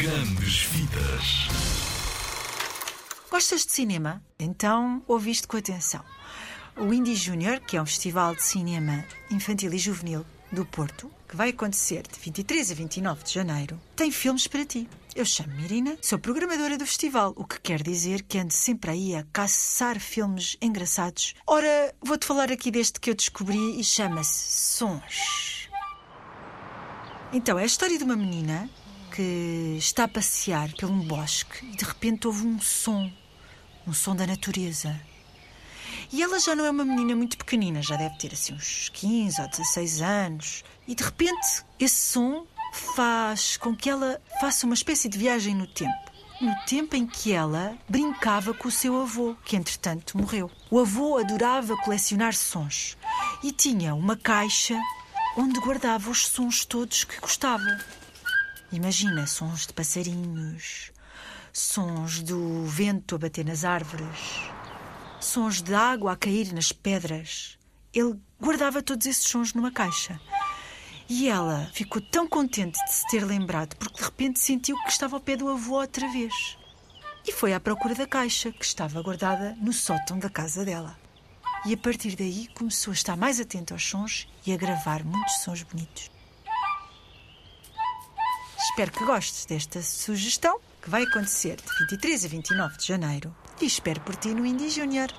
Grandes Vidas. Gostas de cinema? Então ouviste com atenção. O Indie Junior, que é um festival de cinema infantil e juvenil do Porto, que vai acontecer de 23 a 29 de janeiro, tem filmes para ti. Eu chamo-me Irina, sou programadora do festival, o que quer dizer que ando sempre aí a caçar filmes engraçados. Ora, vou-te falar aqui deste que eu descobri e chama-se Sons. Então, é a história de uma menina que está a passear por um bosque e de repente ouve um som, um som da natureza. E ela já não é uma menina muito pequenina, já deve ter assim uns 15 ou 16 anos. E de repente esse som faz com que ela faça uma espécie de viagem no tempo. No tempo em que ela brincava com o seu avô, que entretanto morreu. O avô adorava colecionar sons e tinha uma caixa onde guardava os sons todos que gostava. Imagina sons de passarinhos, sons do vento a bater nas árvores, sons de água a cair nas pedras. Ele guardava todos esses sons numa caixa. E ela ficou tão contente de se ter lembrado porque de repente sentiu que estava ao pé do avô outra vez. E foi à procura da caixa que estava guardada no sótão da casa dela. E a partir daí começou a estar mais atenta aos sons e a gravar muitos sons bonitos. Espero que gostes desta sugestão, que vai acontecer de 23 a 29 de janeiro. E espero por ti no Indie Junior.